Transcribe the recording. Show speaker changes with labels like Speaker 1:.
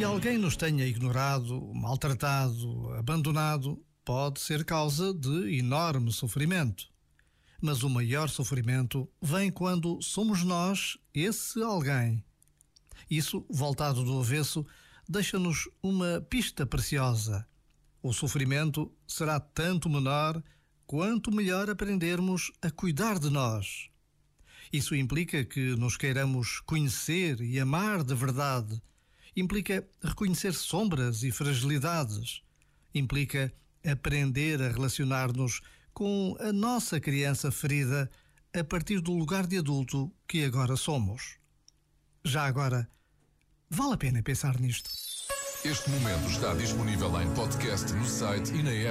Speaker 1: Que alguém nos tenha ignorado, maltratado, abandonado, pode ser causa de enorme sofrimento. Mas o maior sofrimento vem quando somos nós esse alguém. Isso, voltado do avesso, deixa-nos uma pista preciosa. O sofrimento será tanto menor quanto melhor aprendermos a cuidar de nós. Isso implica que nos queiramos conhecer e amar de verdade. Implica reconhecer sombras e fragilidades. Implica aprender a relacionar-nos com a nossa criança ferida a partir do lugar de adulto que agora somos. Já agora, vale a pena pensar nisto.
Speaker 2: Este momento está disponível em podcast no site e na app.